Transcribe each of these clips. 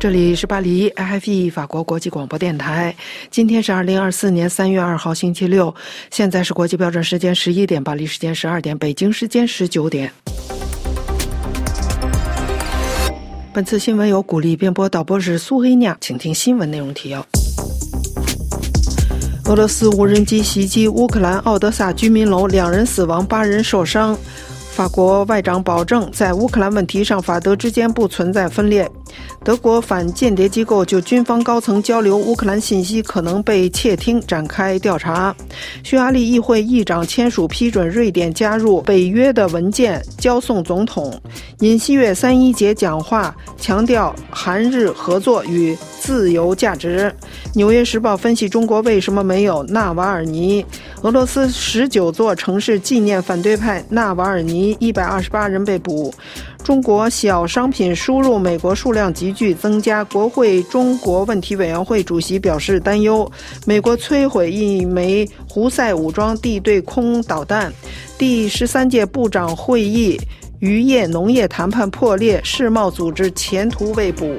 这里是巴黎 IFE 法国国际广播电台。今天是二零二四年三月二号星期六，现在是国际标准时间十一点，巴黎时间十二点，北京时间十九点。本次新闻由古丽编播，导播是苏黑酿，请听新闻内容提要：俄罗斯无人机袭击乌克兰奥德萨居民楼，两人死亡，八人受伤。法国外长保证，在乌克兰问题上，法德之间不存在分裂。德国反间谍机构就军方高层交流乌克兰信息可能被窃听展开调查。匈牙利议会议长签署批准瑞典加入北约的文件，交送总统。尹锡悦三一节讲话强调韩日合作与自由价值。纽约时报分析中国为什么没有纳瓦尔尼。俄罗斯十九座城市纪念反对派纳瓦尔尼，一百二十八人被捕。中国小商品输入美国数量急剧增加，国会中国问题委员会主席表示担忧。美国摧毁一枚胡塞武装地对空导弹。第十三届部长会议渔业农业谈判破裂，世贸组织前途未卜。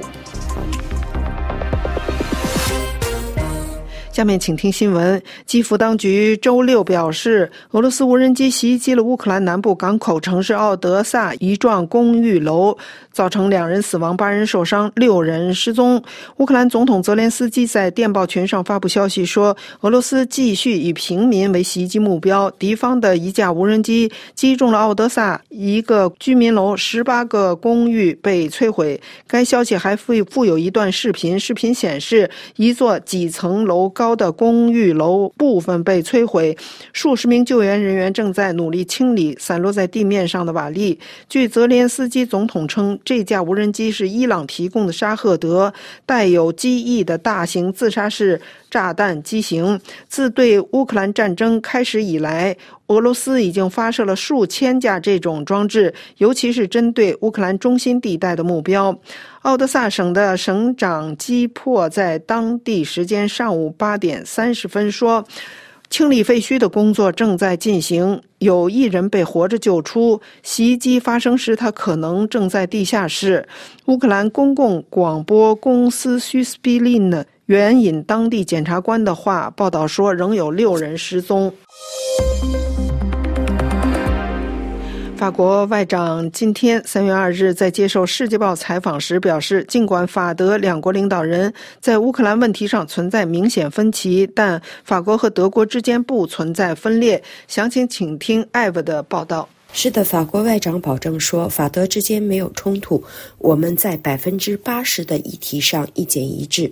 下面请听新闻。基辅当局周六表示，俄罗斯无人机袭击了乌克兰南部港口城市奥德萨一幢公寓楼。造成两人死亡，八人受伤，六人失踪。乌克兰总统泽连斯基在电报群上发布消息说，俄罗斯继续以平民为袭击目标，敌方的一架无人机击中了奥德萨一个居民楼，十八个公寓被摧毁。该消息还附附有一段视频，视频显示一座几层楼高高的公寓楼部分被摧毁，数十名救援人员正在努力清理散落在地面上的瓦砾。据泽连斯基总统称。这架无人机是伊朗提供的沙赫德带有机翼的大型自杀式炸弹机型。自对乌克兰战争开始以来，俄罗斯已经发射了数千架这种装置，尤其是针对乌克兰中心地带的目标。奥德萨省的省长基珀在当地时间上午八点三十分说。清理废墟的工作正在进行，有一人被活着救出。袭击发生时，他可能正在地下室。乌克兰公共广播公司苏斯比林援引当地检察官的话报道说，仍有六人失踪。法国外长今天三月二日在接受《世界报》采访时表示，尽管法德两国领导人在乌克兰问题上存在明显分歧，但法国和德国之间不存在分裂。详情请听艾薇的报道。是的，法国外长保证说，法德之间没有冲突，我们在百分之八十的议题上意见一致。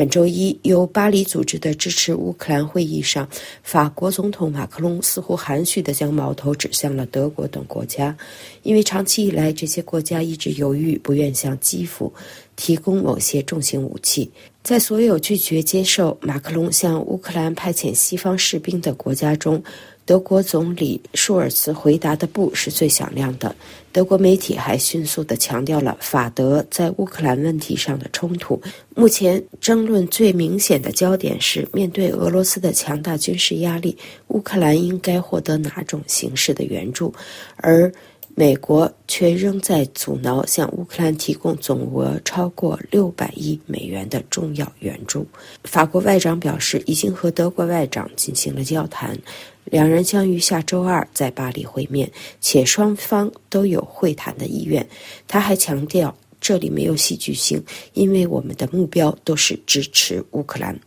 本周一，由巴黎组织的支持乌克兰会议上，法国总统马克龙似乎含蓄地将矛头指向了德国等国家，因为长期以来这些国家一直犹豫，不愿向基辅提供某些重型武器。在所有拒绝接受马克龙向乌克兰派遣西方士兵的国家中，德国总理舒尔茨回答的“不”是最响亮的。德国媒体还迅速地强调了法德在乌克兰问题上的冲突。目前争论最明显的焦点是，面对俄罗斯的强大军事压力，乌克兰应该获得哪种形式的援助，而美国却仍在阻挠向乌克兰提供总额超过六百亿美元的重要援助。法国外长表示，已经和德国外长进行了交谈。两人将于下周二在巴黎会面，且双方都有会谈的意愿。他还强调，这里没有戏剧性，因为我们的目标都是支持乌克兰。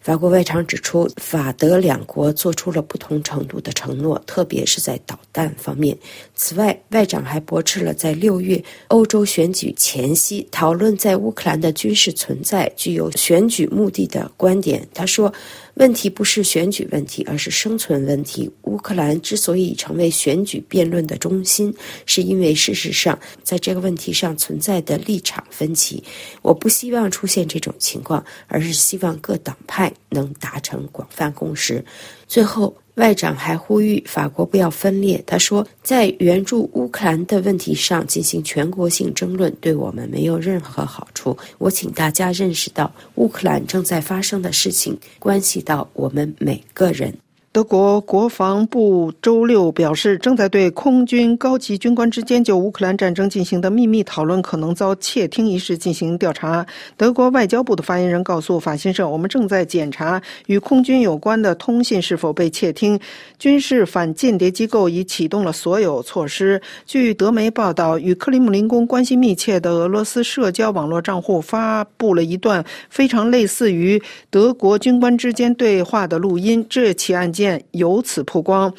法国外长指出，法德两国做出了不同程度的承诺，特别是在导弹方面。此外，外长还驳斥了在六月欧洲选举前夕讨论在乌克兰的军事存在具有选举目的的观点。他说。问题不是选举问题，而是生存问题。乌克兰之所以成为选举辩论的中心，是因为事实上在这个问题上存在的立场分歧。我不希望出现这种情况，而是希望各党派能达成广泛共识。最后。外长还呼吁法国不要分裂。他说，在援助乌克兰的问题上进行全国性争论，对我们没有任何好处。我请大家认识到，乌克兰正在发生的事情关系到我们每个人。德国国防部周六表示，正在对空军高级军官之间就乌克兰战争进行的秘密讨论可能遭窃听一事进行调查。德国外交部的发言人告诉法新社：“我们正在检查与空军有关的通信是否被窃听。军事反间谍机构已启动了所有措施。”据德媒报道，与克里姆林宫关系密切的俄罗斯社交网络账户发布了一段非常类似于德国军官之间对话的录音。这起案件。由此曝光。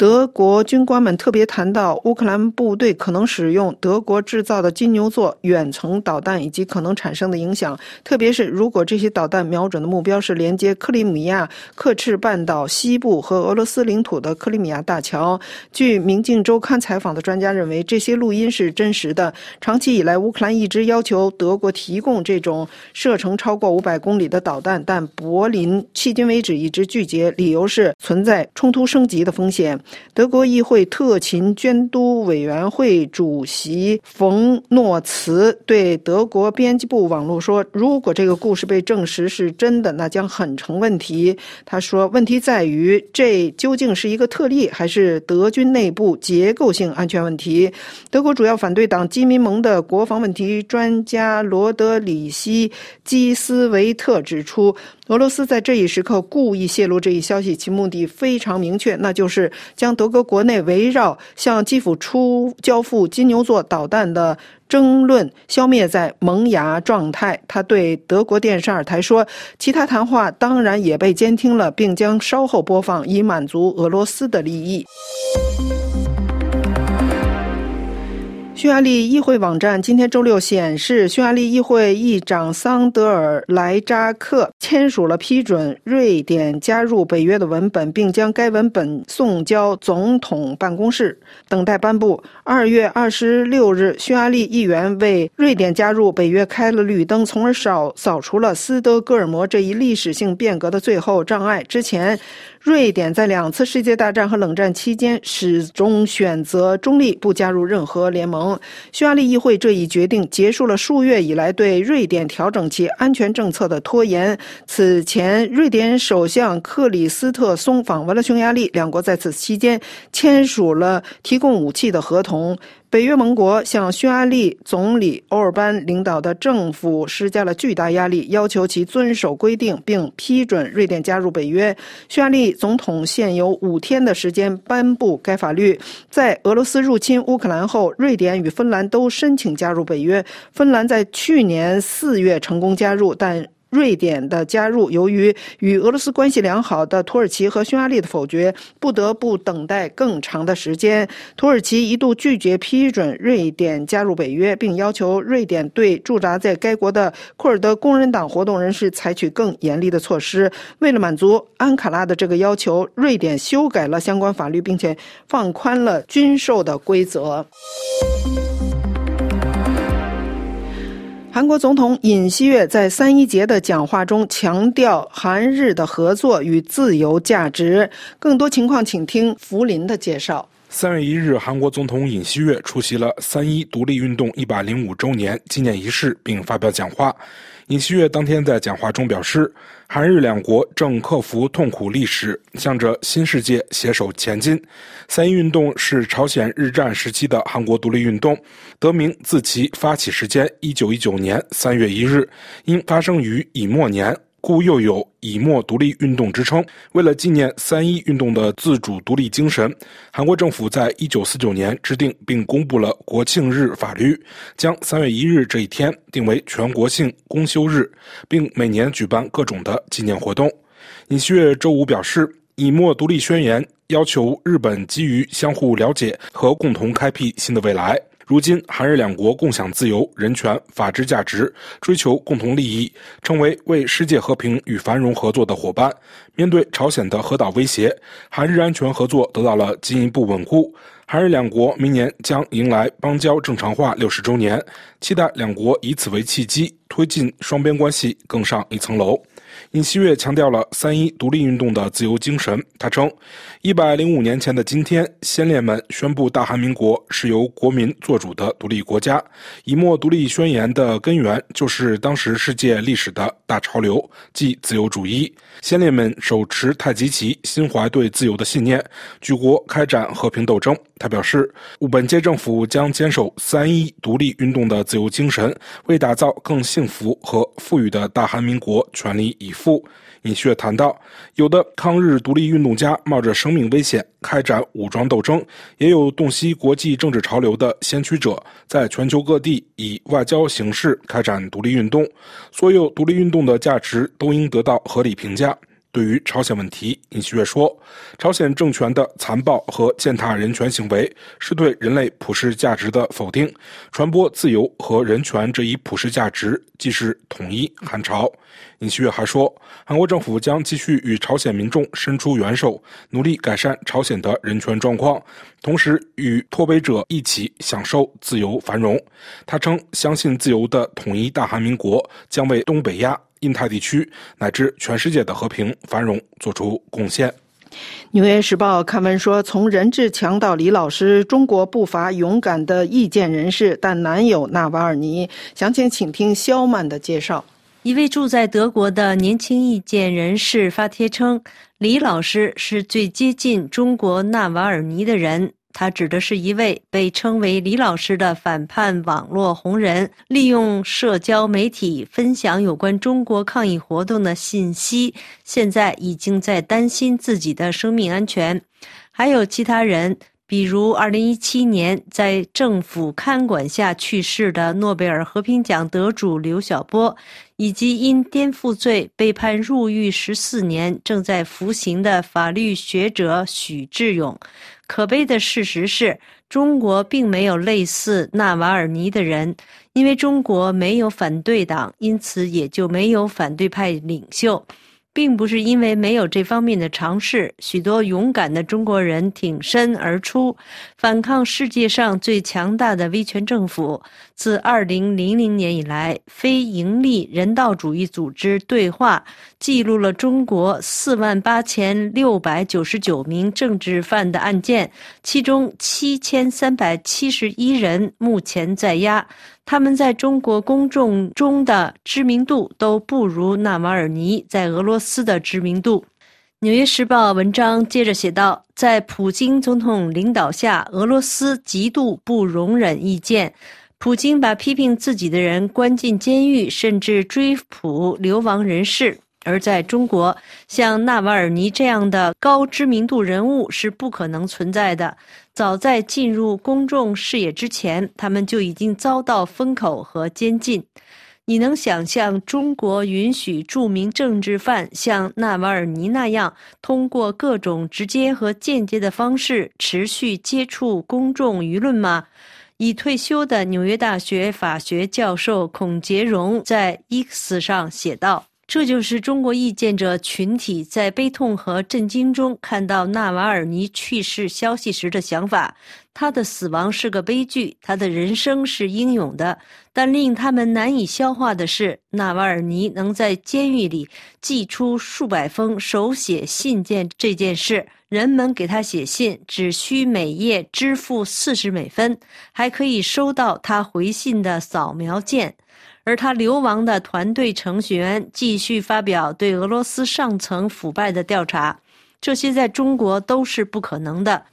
德国军官们特别谈到，乌克兰部队可能使用德国制造的金牛座远程导弹以及可能产生的影响，特别是如果这些导弹瞄准的目标是连接克里米亚克赤半岛西部和俄罗斯领土的克里米亚大桥。据《明镜周刊》采访的专家认为，这些录音是真实的。长期以来，乌克兰一直要求德国提供这种射程超过五百公里的导弹，但柏林迄今为止一直拒绝，理由是存在冲突升级的风险。德国议会特勤监督委员会主席冯诺茨对德国编辑部网络说：“如果这个故事被证实是真的，那将很成问题。”他说：“问题在于，这究竟是一个特例，还是德军内部结构性安全问题？”德国主要反对党基民盟的国防问题专家罗德里希·基斯维特指出。俄罗斯在这一时刻故意泄露这一消息，其目的非常明确，那就是将德国国内围绕向基辅出交付金牛座导弹的争论消灭在萌芽状态。他对德国电视二台说：“其他谈话当然也被监听了，并将稍后播放，以满足俄罗斯的利益。”匈牙利议会网站今天周六显示，匈牙利议会议长桑德尔莱扎克签署了批准瑞典加入北约的文本，并将该文本送交总统办公室，等待颁布。二月二十六日，匈牙利议员为瑞典加入北约开了绿灯，从而扫扫除了斯德哥尔摩这一历史性变革的最后障碍。之前，瑞典在两次世界大战和冷战期间始终选择中立，不加入任何联盟。匈牙利议会这一决定结束了数月以来对瑞典调整其安全政策的拖延。此前，瑞典首相克里斯特松访问了匈牙利，两国在此期间签署了提供武器的合同。北约盟国向匈牙利总理欧尔班领导的政府施加了巨大压力，要求其遵守规定并批准瑞典加入北约。匈牙利总统现有五天的时间颁布该法律。在俄罗斯入侵乌克兰后，瑞典与芬兰都申请加入北约。芬兰在去年四月成功加入，但瑞典的加入，由于与俄罗斯关系良好的土耳其和匈牙利的否决，不得不等待更长的时间。土耳其一度拒绝批准瑞典加入北约，并要求瑞典对驻扎在该国的库尔德工人党活动人士采取更严厉的措施。为了满足安卡拉的这个要求，瑞典修改了相关法律，并且放宽了军售的规则。韩国总统尹锡悦在三一节的讲话中强调韩日的合作与自由价值。更多情况，请听福林的介绍。三月一日，韩国总统尹锡悦出席了三一独立运动一百零五周年纪念仪式，并发表讲话。尹锡悦当天在讲话中表示，韩日两国正克服痛苦历史，向着新世界携手前进。三一运动是朝鲜日战时期的韩国独立运动，得名自其发起时间一九一九年三月一日，因发生于乙末年。故又有以墨独立运动之称。为了纪念三一运动的自主独立精神，韩国政府在一九四九年制定并公布了国庆日法律，将三月一日这一天定为全国性公休日，并每年举办各种的纪念活动。尹锡悦周五表示，以墨独立宣言要求日本基于相互了解和共同开辟新的未来。如今，韩日两国共享自由、人权、法治价值，追求共同利益，成为为世界和平与繁荣合作的伙伴。面对朝鲜的核岛威胁，韩日安全合作得到了进一步稳固。韩日两国明年将迎来邦交正常化六十周年，期待两国以此为契机，推进双边关系更上一层楼。尹锡悦强调了三一独立运动的自由精神。他称，一百零五年前的今天，先烈们宣布大韩民国是由国民做主的独立国家。以墨独立宣言的根源就是当时世界历史的大潮流，即自由主义。先烈们手持太极旗，心怀对自由的信念，举国开展和平斗争。他表示，本届政府将坚守三一独立运动的自由精神，为打造更幸福和富裕的大韩民国全力以赴。副尹旭谈到，有的抗日独立运动家冒着生命危险开展武装斗争，也有洞悉国际政治潮流的先驱者，在全球各地以外交形式开展独立运动。所有独立运动的价值都应得到合理评价。对于朝鲜问题，尹锡悦说：“朝鲜政权的残暴和践踏人权行为是对人类普世价值的否定。传播自由和人权这一普世价值，即是统一韩朝。”尹锡悦还说：“韩国政府将继续与朝鲜民众伸出援手，努力改善朝鲜的人权状况，同时与脱北者一起享受自由繁荣。”他称：“相信自由的统一大韩民国将为东北亚。”印太地区乃至全世界的和平繁荣做出贡献。《纽约时报》刊文说：“从任志强到李老师，中国不乏勇敢的意见人士，但难有纳瓦尔尼。”详情请听肖曼的介绍。一位住在德国的年轻意见人士发帖称：“李老师是最接近中国纳瓦尔尼的人。”他指的是一位被称为李老师的反叛网络红人，利用社交媒体分享有关中国抗议活动的信息，现在已经在担心自己的生命安全。还有其他人，比如2017年在政府看管下去世的诺贝尔和平奖得主刘晓波，以及因颠覆罪被判入狱十四年、正在服刑的法律学者许志勇。可悲的事实是，中国并没有类似纳瓦尔尼的人，因为中国没有反对党，因此也就没有反对派领袖。并不是因为没有这方面的尝试，许多勇敢的中国人挺身而出，反抗世界上最强大的威权政府。自2000年以来，非营利人道主义组织对话记录了中国4万8699名政治犯的案件，其中7371人目前在押。他们在中国公众中的知名度都不如纳瓦尔尼在俄罗斯的知名度。《纽约时报》文章接着写道：“在普京总统领导下，俄罗斯极度不容忍意见。普京把批评自己的人关进监狱，甚至追捕流亡人士。而在中国，像纳瓦尔尼这样的高知名度人物是不可能存在的。”早在进入公众视野之前，他们就已经遭到封口和监禁。你能想象中国允许著名政治犯像纳瓦尔尼那样，通过各种直接和间接的方式持续接触公众舆论吗？已退休的纽约大学法学教授孔杰荣在 X 上写道。这就是中国意见者群体在悲痛和震惊中看到纳瓦尔尼去世消息时的想法。他的死亡是个悲剧，他的人生是英勇的。但令他们难以消化的是，纳瓦尔尼能在监狱里寄出数百封手写信件这件事。人们给他写信，只需每页支付四十美分，还可以收到他回信的扫描件。而他流亡的团队成员继续发表对俄罗斯上层腐败的调查，这些在中国都是不可能的。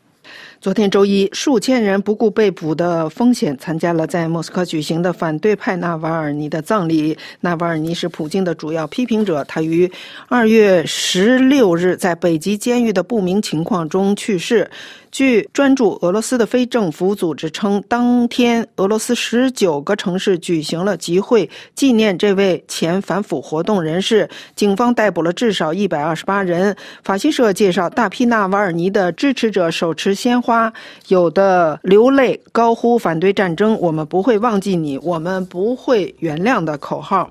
昨天周一，数千人不顾被捕的风险，参加了在莫斯科举行的反对派纳瓦尔尼的葬礼。纳瓦尔尼是普京的主要批评者，他于二月十六日在北极监狱的不明情况中去世。据专注俄罗斯的非政府组织称，当天俄罗斯十九个城市举行了集会，纪念这位前反腐活动人士。警方逮捕了至少一百二十八人。法新社介绍，大批纳瓦尔尼的支持者手持鲜花，花有的流泪，高呼“反对战争，我们不会忘记你，我们不会原谅”的口号。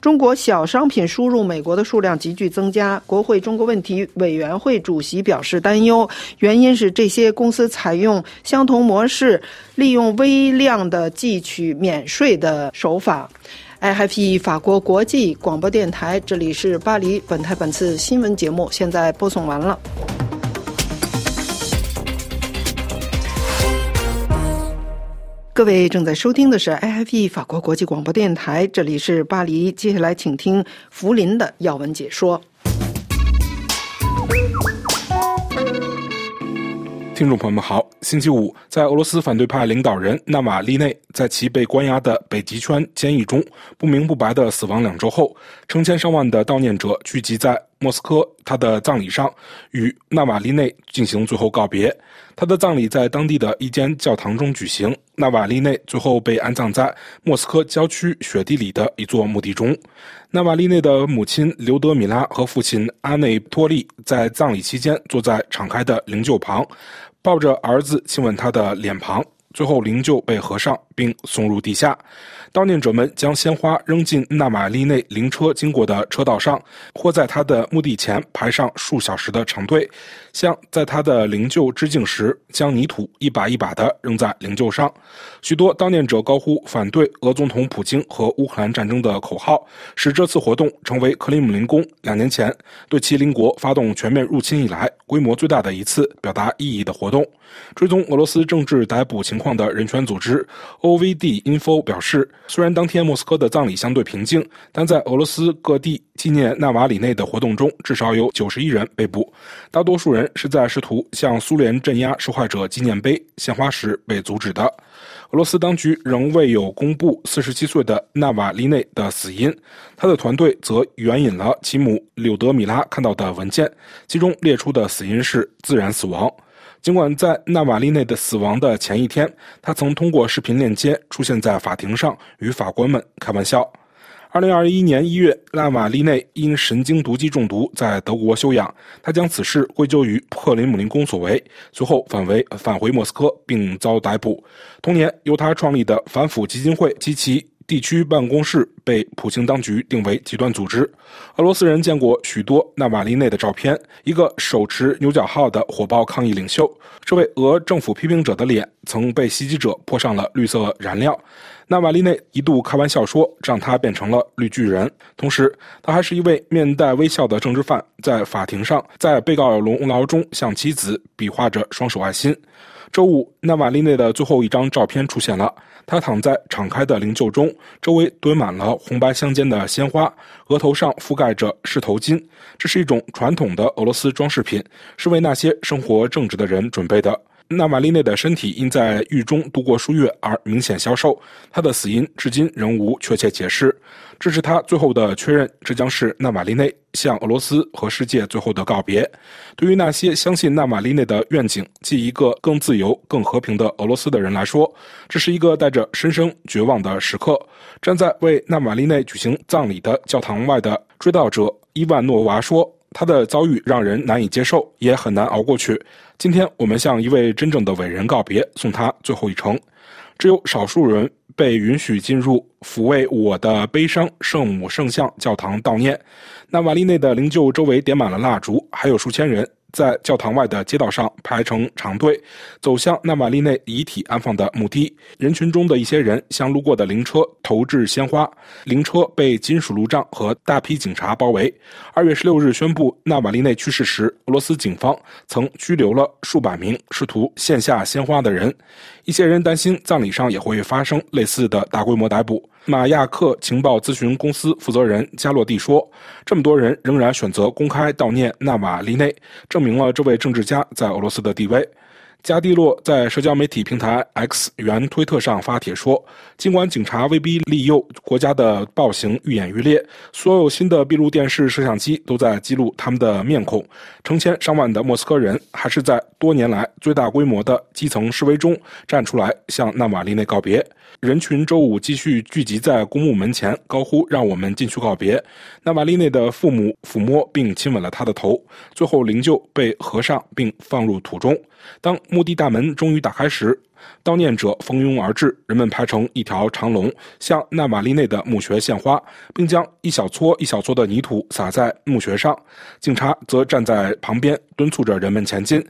中国小商品输入美国的数量急剧增加，国会中国问题委员会主席表示担忧，原因是这些公司采用相同模式，利用微量的计取免税的手法。IFE 法国国际广播电台，这里是巴黎本台本次新闻节目，现在播送完了。各位正在收听的是 IFE 法国国际广播电台，这里是巴黎，接下来请听福林的要闻解说。听众朋友们好，星期五，在俄罗斯反对派领导人纳瓦利内在其被关押的北极圈监狱中不明不白的死亡两周后，成千上万的悼念者聚集在莫斯科他的葬礼上，与纳瓦利内进行最后告别。他的葬礼在当地的一间教堂中举行。纳瓦利内最后被安葬在莫斯科郊区雪地里的一座墓地中。纳瓦利内的母亲刘德米拉和父亲阿内托利在葬礼期间坐在敞开的灵柩旁，抱着儿子亲吻他的脸庞。最后，灵柩被合上并送入地下。悼念者们将鲜花扔进纳玛利内灵车经过的车道上，或在他的墓地前排上数小时的长队，像在他的灵柩致敬时，将泥土一把一把地扔在灵柩上。许多悼念者高呼反对俄总统普京和乌克兰战争的口号，使这次活动成为克里姆林宫两年前对其邻国发动全面入侵以来规模最大的一次表达意义的活动。追踪俄罗斯政治逮捕情况的人权组织 OVD Info 表示。虽然当天莫斯科的葬礼相对平静，但在俄罗斯各地纪念纳瓦里内的活动中，至少有九十一人被捕，大多数人是在试图向苏联镇压受害者纪念碑献花时被阻止的。俄罗斯当局仍未有公布四十七岁的纳瓦利内的死因，他的团队则援引了其母柳德米拉看到的文件，其中列出的死因是自然死亡。尽管在纳瓦利内的死亡的前一天，他曾通过视频链接出现在法庭上，与法官们开玩笑。二零二一年一月，纳瓦利内因神经毒剂中毒在德国休养，他将此事归咎于克里姆林宫所为，随后返回返回莫斯科并遭逮捕。同年，由他创立的反腐基金会及其地区办公室被普京当局定为极端组织。俄罗斯人见过许多纳瓦利内的照片，一个手持牛角号的火爆抗议领袖。这位俄政府批评者的脸曾被袭击者泼上了绿色燃料。纳瓦利内一度开玩笑说：“让他变成了绿巨人。”同时，他还是一位面带微笑的政治犯，在法庭上，在被告笼牢中向妻子比划着双手爱心。周五，纳瓦利内的最后一张照片出现了。他躺在敞开的灵柩中，周围堆满了红白相间的鲜花，额头上覆盖着狮头巾。这是一种传统的俄罗斯装饰品，是为那些生活正直的人准备的。纳瓦利内的身体因在狱中度过数月而明显消瘦，他的死因至今仍无确切解释。这是他最后的确认，这将是纳瓦利内向俄罗斯和世界最后的告别。对于那些相信纳瓦利内的愿景，即一个更自由、更和平的俄罗斯的人来说，这是一个带着深深绝望的时刻。站在为纳瓦利内举行葬礼的教堂外的追悼者伊万诺娃说。他的遭遇让人难以接受，也很难熬过去。今天我们向一位真正的伟人告别，送他最后一程。只有少数人被允许进入抚慰我的悲伤圣母圣像教堂悼念。那瓦利内的灵柩周围点满了蜡烛，还有数千人。在教堂外的街道上排成长队，走向纳瓦利内遗体安放的墓地。人群中的一些人向路过的灵车投掷鲜花，灵车被金属路障和大批警察包围。二月十六日宣布纳瓦利内去世时，俄罗斯警方曾拘留了数百名试图献下鲜花的人。一些人担心葬礼上也会发生类似的大规模逮捕。马亚克情报咨询公司负责人加洛蒂说：“这么多人仍然选择公开悼念纳瓦利内，证明了这位政治家在俄罗斯的地位。”加蒂洛在社交媒体平台 X 原推特上发帖说：“尽管警察威逼利诱，国家的暴行愈演愈烈，所有新的闭路电视摄像机都在记录他们的面孔。成千上万的莫斯科人还是在多年来最大规模的基层示威中站出来向纳瓦利内告别。人群周五继续聚集在公墓门前，高呼‘让我们进去告别’。纳瓦利内的父母抚摸并亲吻了他的头，最后灵柩被合上并放入土中。”当墓地大门终于打开时，悼念者蜂拥而至，人们排成一条长龙，向纳瓦利内的墓穴献花，并将一小撮一小撮的泥土撒在墓穴上。警察则站在旁边，敦促着人们前进。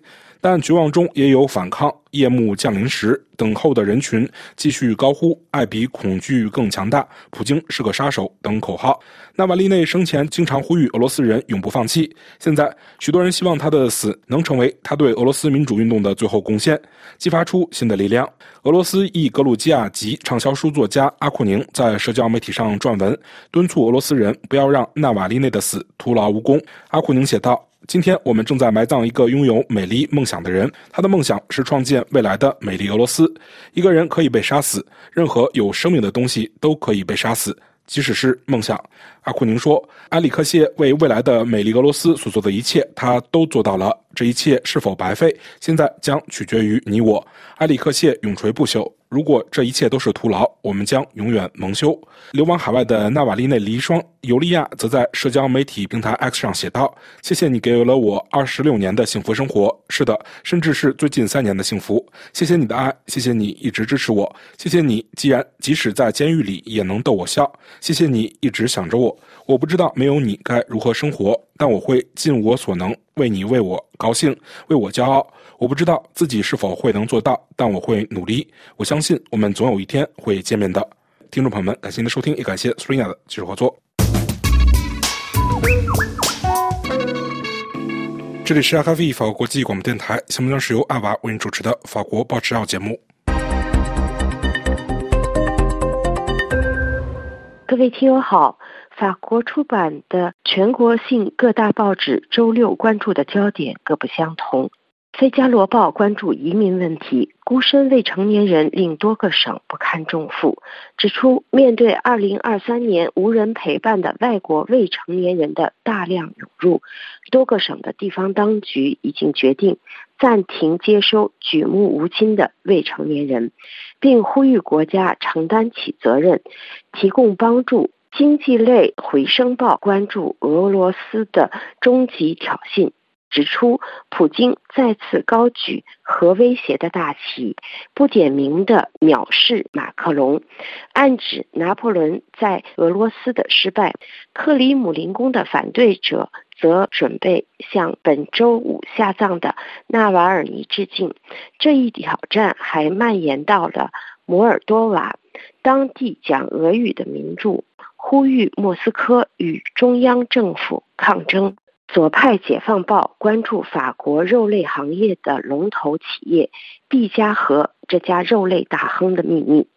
但绝望中也有反抗。夜幕降临时，等候的人群继续高呼“爱比恐惧更强大”、“普京是个杀手”等口号。纳瓦利内生前经常呼吁俄罗斯人永不放弃。现在，许多人希望他的死能成为他对俄罗斯民主运动的最后贡献，激发出新的力量。俄罗斯裔格鲁吉亚籍畅销书作家阿库宁在社交媒体上撰文，敦促俄罗斯人不要让纳瓦利内的死徒劳无功。阿库宁写道。今天我们正在埋葬一个拥有美丽梦想的人，他的梦想是创建未来的美丽俄罗斯。一个人可以被杀死，任何有生命的东西都可以被杀死，即使是梦想。阿库宁说：“埃里克谢为未来的美丽俄罗斯所做的一切，他都做到了。这一切是否白费，现在将取决于你我。埃里克谢永垂不朽。”如果这一切都是徒劳，我们将永远蒙羞。流亡海外的纳瓦利内离双尤利亚则在社交媒体平台 X 上写道：“谢谢你给了我二十六年的幸福生活，是的，甚至是最近三年的幸福。谢谢你的爱，谢谢你一直支持我，谢谢你，既然即使在监狱里也能逗我笑，谢谢你一直想着我。我不知道没有你该如何生活，但我会尽我所能为你为我高兴，为我骄傲。”我不知道自己是否会能做到，但我会努力。我相信我们总有一天会见面的。听众朋友们，感谢您的收听，也感谢 Sprinya 的技术合作。这里是 RFI 法国国际广播电台，下面将是由阿娃为您主持的法国报纸要节目。各位听友好，法国出版的全国性各大报纸周六关注的焦点各不相同。《费加罗报》关注移民问题，孤身未成年人令多个省不堪重负，指出面对2023年无人陪伴的外国未成年人的大量涌入，多个省的地方当局已经决定暂停接收举目无亲的未成年人，并呼吁国家承担起责任，提供帮助。经济类《回声报》关注俄罗斯的终极挑衅。指出，普京再次高举核威胁的大旗，不点名的藐视马克龙，暗指拿破仑在俄罗斯的失败。克里姆林宫的反对者则准备向本周五下葬的纳瓦尔尼致敬。这一挑战还蔓延到了摩尔多瓦，当地讲俄语的民众呼吁莫斯科与中央政府抗争。左派《解放报》关注法国肉类行业的龙头企业毕加河这家肉类大亨的秘密，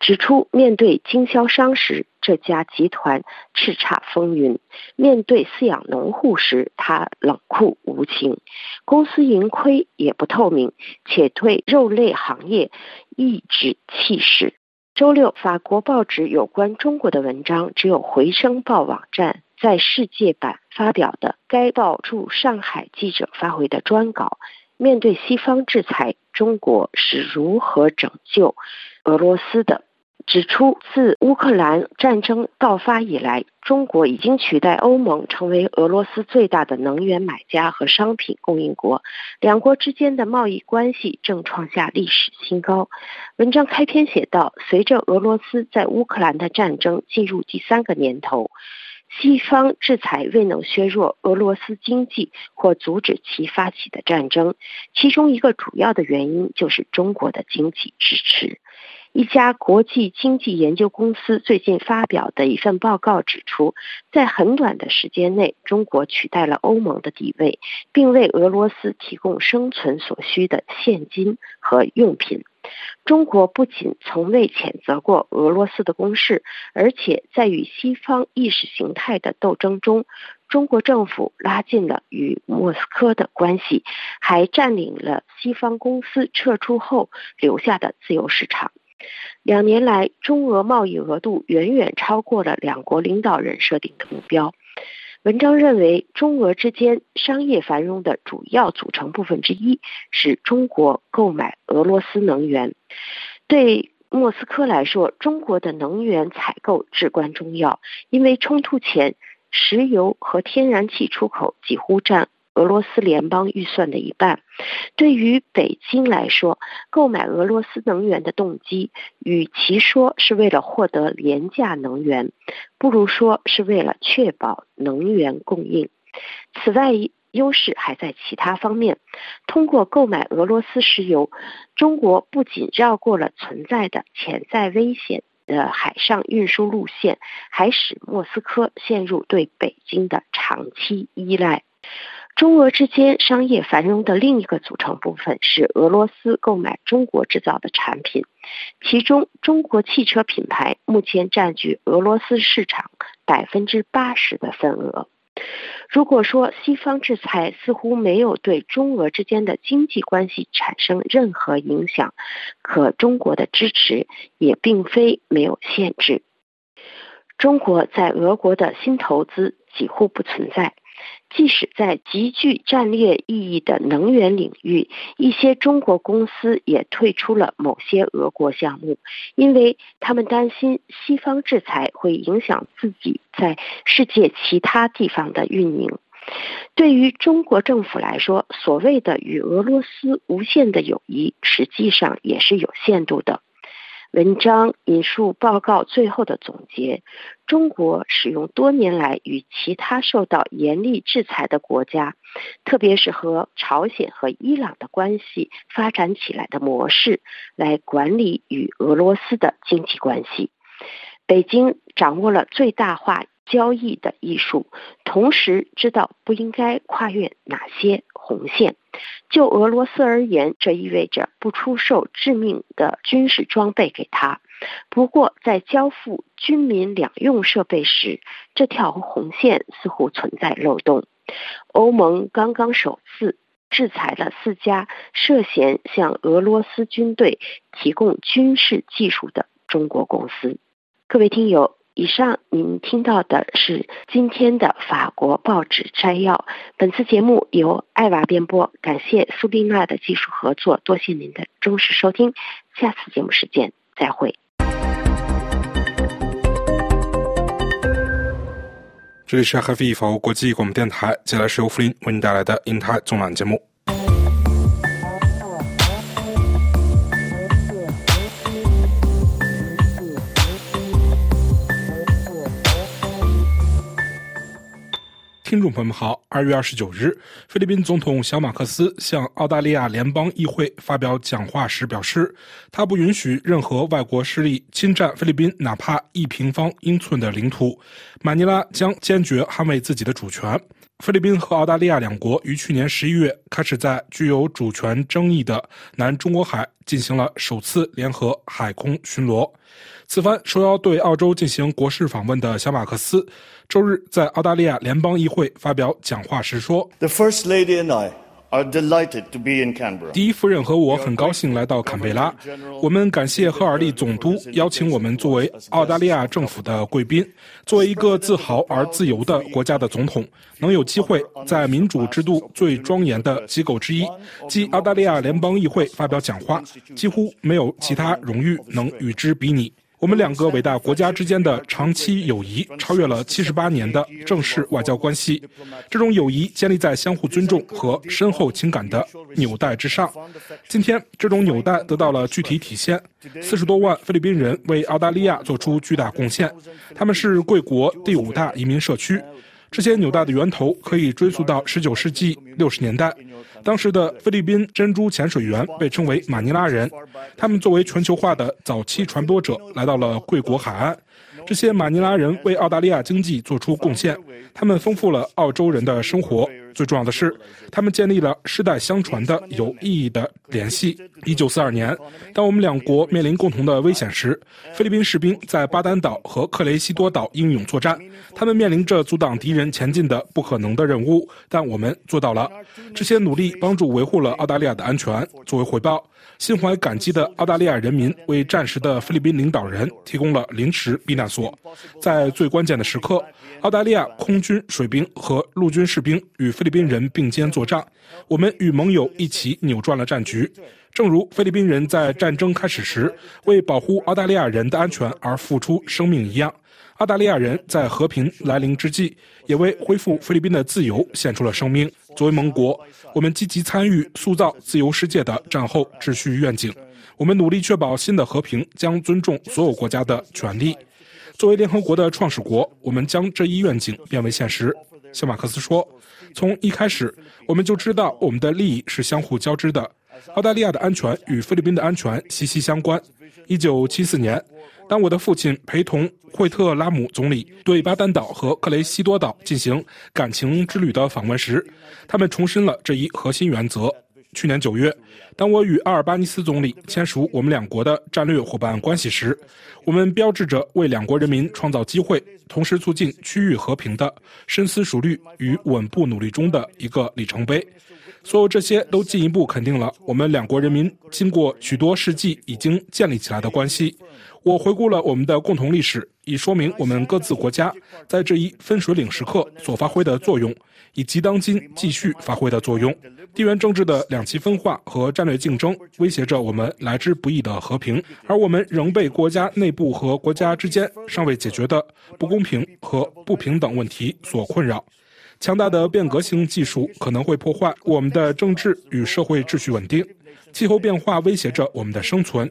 指出面对经销商时，这家集团叱咤风云；面对饲养农户时，他冷酷无情。公司盈亏也不透明，且对肉类行业颐指气使。周六，法国报纸有关中国的文章只有《回声报》网站。在世界版发表的该报驻上海记者发回的专稿，面对西方制裁，中国是如何拯救俄罗斯的？指出，自乌克兰战争爆发以来，中国已经取代欧盟成为俄罗斯最大的能源买家和商品供应国，两国之间的贸易关系正创下历史新高。文章开篇写道：随着俄罗斯在乌克兰的战争进入第三个年头。西方制裁未能削弱俄罗斯经济或阻止其发起的战争，其中一个主要的原因就是中国的经济支持。一家国际经济研究公司最近发表的一份报告指出，在很短的时间内，中国取代了欧盟的地位，并为俄罗斯提供生存所需的现金和用品。中国不仅从未谴责过俄罗斯的攻势，而且在与西方意识形态的斗争中，中国政府拉近了与莫斯科的关系，还占领了西方公司撤出后留下的自由市场。两年来，中俄贸易额度远远超过了两国领导人设定的目标。文章认为，中俄之间商业繁荣的主要组成部分之一是中国购买俄罗斯能源。对莫斯科来说，中国的能源采购至关重要，因为冲突前，石油和天然气出口几乎占俄罗斯联邦预算的一半。对于北京来说，购买俄罗斯能源的动机，与其说是为了获得廉价能源，不如说是为了确保能源供应。此外，优势还在其他方面。通过购买俄罗斯石油，中国不仅绕过了存在的潜在危险的海上运输路线，还使莫斯科陷入对北京的长期依赖。中俄之间商业繁荣的另一个组成部分是俄罗斯购买中国制造的产品，其中中国汽车品牌目前占据俄罗斯市场百分之八十的份额。如果说西方制裁似乎没有对中俄之间的经济关系产生任何影响，可中国的支持也并非没有限制。中国在俄国的新投资几乎不存在。即使在极具战略意义的能源领域，一些中国公司也退出了某些俄国项目，因为他们担心西方制裁会影响自己在世界其他地方的运营。对于中国政府来说，所谓的与俄罗斯无限的友谊，实际上也是有限度的。文章引述报告最后的总结：中国使用多年来与其他受到严厉制裁的国家，特别是和朝鲜和伊朗的关系发展起来的模式，来管理与俄罗斯的经济关系。北京掌握了最大化交易的艺术，同时知道不应该跨越哪些红线。就俄罗斯而言，这意味着不出售致命的军事装备给他。不过，在交付军民两用设备时，这条红线似乎存在漏洞。欧盟刚刚首次制裁了四家涉嫌向俄罗斯军队提供军事技术的中国公司。各位听友。以上您听到的是今天的法国报纸摘要。本次节目由艾娃编播，感谢苏宾娜的技术合作，多谢您的忠实收听。下次节目时间再会。这里是 RFI 法国国际广播电台，接下来是由福林为您带来的英台纵览节目。听众朋友们好，二月二十九日，菲律宾总统小马克思向澳大利亚联邦议会发表讲话时表示，他不允许任何外国势力侵占菲律宾哪怕一平方英寸的领土，马尼拉将坚决捍卫自己的主权。菲律宾和澳大利亚两国于去年十一月开始在具有主权争议的南中国海进行了首次联合海空巡逻。此番受邀对澳洲进行国事访问的小马克思，周日在澳大利亚联邦议会发表讲话时说：“The First Lady and I are delighted to be in Canberra。第一夫人和我很高兴来到坎贝拉。我们感谢赫尔利总督邀请我们作为澳大利亚政府的贵宾，作为一个自豪而自由的国家的总统，能有机会在民主制度最庄严的机构之一，即澳大利亚联邦议会发表讲话，几乎没有其他荣誉能与之比拟。”我们两个伟大国家之间的长期友谊超越了七十八年的正式外交关系，这种友谊建立在相互尊重和深厚情感的纽带之上。今天，这种纽带得到了具体体现。四十多万菲律宾人为澳大利亚做出巨大贡献，他们是贵国第五大移民社区。这些纽带的源头可以追溯到十九世纪六十年代。当时的菲律宾珍珠潜水员被称为马尼拉人，他们作为全球化的早期传播者来到了贵国海岸。这些马尼拉人为澳大利亚经济做出贡献，他们丰富了澳洲人的生活。最重要的是，他们建立了世代相传的有意义的联系。一九四二年，当我们两国面临共同的危险时，菲律宾士兵在巴丹岛和克雷西多岛英勇作战。他们面临着阻挡敌人前进的不可能的任务，但我们做到了。这些努力帮助维护了澳大利亚的安全。作为回报，心怀感激的澳大利亚人民为战时的菲律宾领导人提供了临时避难所。在最关键的时刻，澳大利亚空军水兵和陆军士兵与菲律宾人并肩作战，我们与盟友一起扭转了战局。正如菲律宾人在战争开始时为保护澳大利亚人的安全而付出生命一样。澳大利亚人在和平来临之际，也为恢复菲律宾的自由献出了生命。作为盟国，我们积极参与塑造自由世界的战后秩序愿景。我们努力确保新的和平将尊重所有国家的权利。作为联合国的创始国，我们将这一愿景变为现实。谢马克思说：“从一开始，我们就知道我们的利益是相互交织的。澳大利亚的安全与菲律宾的安全息息相关。一九七四年，当我的父亲陪同惠特拉姆总理对巴丹岛和克雷西多岛进行感情之旅的访问时，他们重申了这一核心原则。去年九月，当我与阿尔巴尼斯总理签署我们两国的战略伙伴关系时，我们标志着为两国人民创造机会，同时促进区域和平的深思熟虑与稳步努力中的一个里程碑。所有这些都进一步肯定了我们两国人民经过许多世纪已经建立起来的关系。我回顾了我们的共同历史，以说明我们各自国家在这一分水岭时刻所发挥的作用，以及当今继续发挥的作用。地缘政治的两极分化和战略竞争威胁着我们来之不易的和平，而我们仍被国家内部和国家之间尚未解决的不公平和不平等问题所困扰。强大的变革性技术可能会破坏我们的政治与社会秩序稳定，气候变化威胁着我们的生存。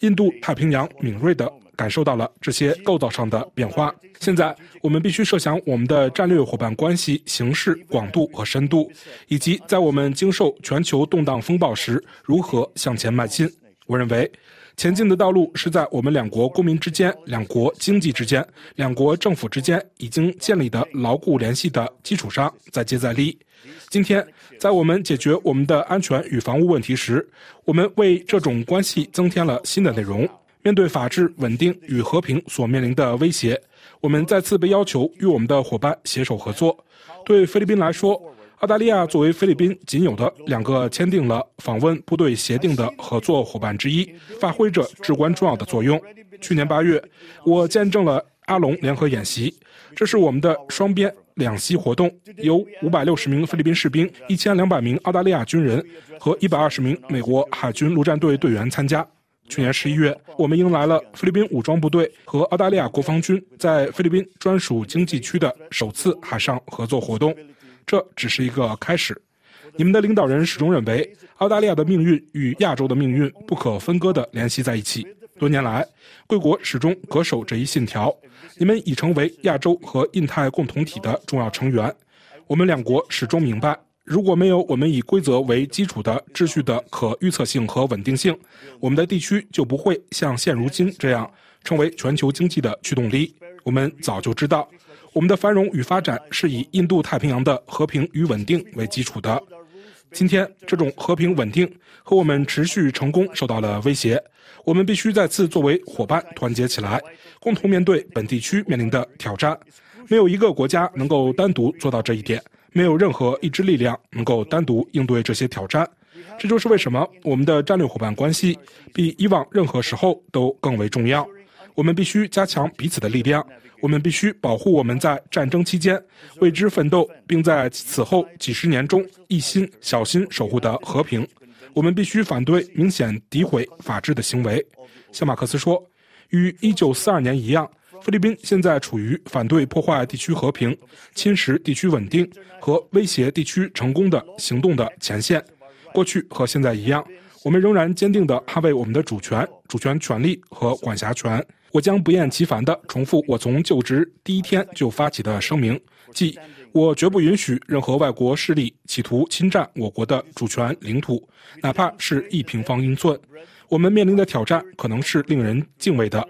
印度太平洋敏锐地感受到了这些构造上的变化。现在，我们必须设想我们的战略伙伴关系形式、广度和深度，以及在我们经受全球动荡风暴时如何向前迈进。我认为。前进的道路是在我们两国公民之间、两国经济之间、两国政府之间已经建立的牢固联系的基础上再接再厉。今天，在我们解决我们的安全与防务问题时，我们为这种关系增添了新的内容。面对法治、稳定与和平所面临的威胁，我们再次被要求与我们的伙伴携手合作。对菲律宾来说，澳大利亚作为菲律宾仅有的两个签订了访问部队协定的合作伙伴之一，发挥着至关重要的作用。去年八月，我见证了阿龙联合演习，这是我们的双边两栖活动，由五百六十名菲律宾士兵、一千两百名澳大利亚军人和一百二十名美国海军陆战队队员参加。去年十一月，我们迎来了菲律宾武装部队和澳大利亚国防军在菲律宾专属经济区的首次海上合作活动。这只是一个开始。你们的领导人始终认为，澳大利亚的命运与亚洲的命运不可分割地联系在一起。多年来，贵国始终恪守这一信条。你们已成为亚洲和印太共同体的重要成员。我们两国始终明白，如果没有我们以规则为基础的秩序的可预测性和稳定性，我们的地区就不会像现如今这样成为全球经济的驱动力。我们早就知道。我们的繁荣与发展是以印度太平洋的和平与稳定为基础的。今天，这种和平稳定和我们持续成功受到了威胁。我们必须再次作为伙伴团结起来，共同面对本地区面临的挑战。没有一个国家能够单独做到这一点，没有任何一支力量能够单独应对这些挑战。这就是为什么我们的战略伙伴关系比以往任何时候都更为重要。我们必须加强彼此的力量。我们必须保护我们在战争期间为之奋斗，并在此后几十年中一心小心守护的和平。我们必须反对明显诋毁法治的行为。像马克思说：“与1942年一样，菲律宾现在处于反对破坏地区和平、侵蚀地区稳定和威胁地区成功的行动的前线。过去和现在一样，我们仍然坚定地捍卫我们的主权、主权权利和管辖权。”我将不厌其烦地重复我从就职第一天就发起的声明，即我绝不允许任何外国势力企图侵占我国的主权领土，哪怕是一平方英寸。我们面临的挑战可能是令人敬畏的，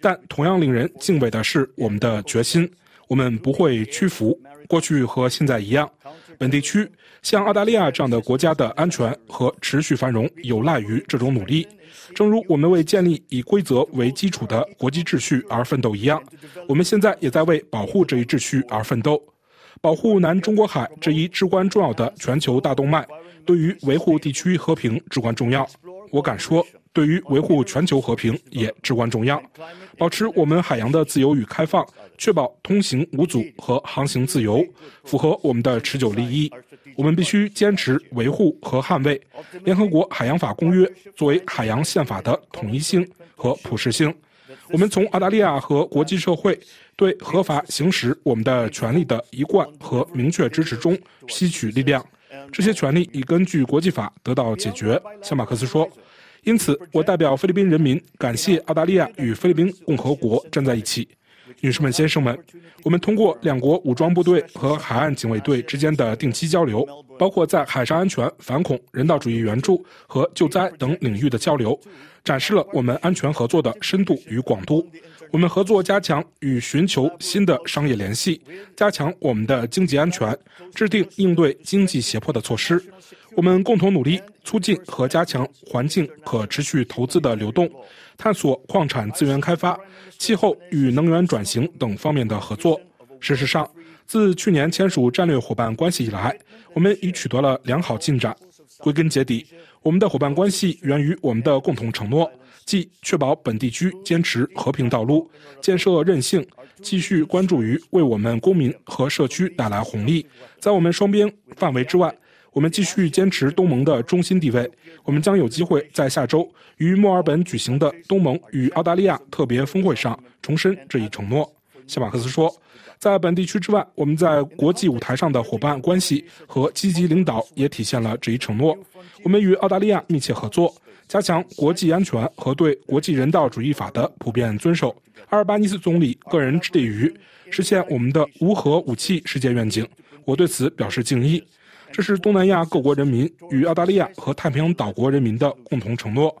但同样令人敬畏的是我们的决心。我们不会屈服。过去和现在一样，本地区像澳大利亚这样的国家的安全和持续繁荣有赖于这种努力。正如我们为建立以规则为基础的国际秩序而奋斗一样，我们现在也在为保护这一秩序而奋斗。保护南中国海这一至关重要的全球大动脉，对于维护地区和平至关重要。我敢说，对于维护全球和平也至关重要。保持我们海洋的自由与开放，确保通行无阻和航行自由，符合我们的持久利益。我们必须坚持维护和捍卫联合国海洋法公约作为海洋宪法的统一性和普适性。我们从澳大利亚和国际社会对合法行使我们的权利的一贯和明确支持中吸取力量。这些权利已根据国际法得到解决，像马克思说。因此，我代表菲律宾人民感谢澳大利亚与菲律宾共和国站在一起。女士们、先生们，我们通过两国武装部队和海岸警卫队之间的定期交流，包括在海上安全、反恐、人道主义援助和救灾等领域的交流，展示了我们安全合作的深度与广度。我们合作加强与寻求新的商业联系，加强我们的经济安全，制定应对经济胁迫的措施。我们共同努力促进和加强环境可持续投资的流动，探索矿产资源开发、气候与能源转型等方面的合作。事实上，自去年签署战略伙伴关系以来，我们已取得了良好进展。归根结底，我们的伙伴关系源于我们的共同承诺。即确保本地区坚持和平道路，建设韧性，继续关注于为我们公民和社区带来红利。在我们双边范围之外，我们继续坚持东盟的中心地位。我们将有机会在下周于墨尔本举行的东盟与澳大利亚特别峰会上重申这一承诺。谢马克斯说，在本地区之外，我们在国际舞台上的伙伴关系和积极领导也体现了这一承诺。我们与澳大利亚密切合作。加强国际安全和对国际人道主义法的普遍遵守。阿尔巴尼斯总理个人致力于实现我们的无核武器世界愿景，我对此表示敬意。这是东南亚各国人民与澳大利亚和太平洋岛国人民的共同承诺。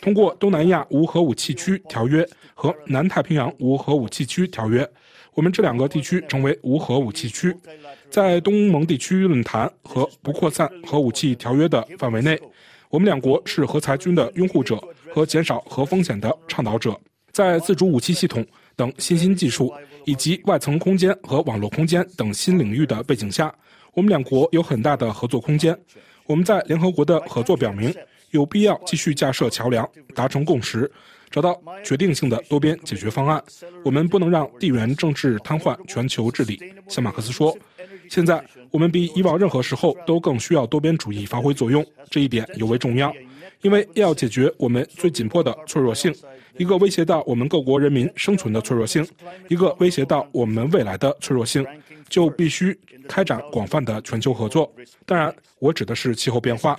通过东南亚无核武器区条约和南太平洋无核武器区条约，我们这两个地区成为无核武器区。在东盟地区论坛和不扩散核武器条约的范围内。我们两国是核裁军的拥护者和减少核风险的倡导者，在自主武器系统等新兴技术以及外层空间和网络空间等新领域的背景下，我们两国有很大的合作空间。我们在联合国的合作表明，有必要继续架设桥梁，达成共识，找到决定性的多边解决方案。我们不能让地缘政治瘫痪全球治理。像马克思说。现在我们比以往任何时候都更需要多边主义发挥作用，这一点尤为重要，因为要解决我们最紧迫的脆弱性，一个威胁到我们各国人民生存的脆弱性，一个威胁到我们未来的脆弱性，就必须开展广泛的全球合作。当然，我指的是气候变化。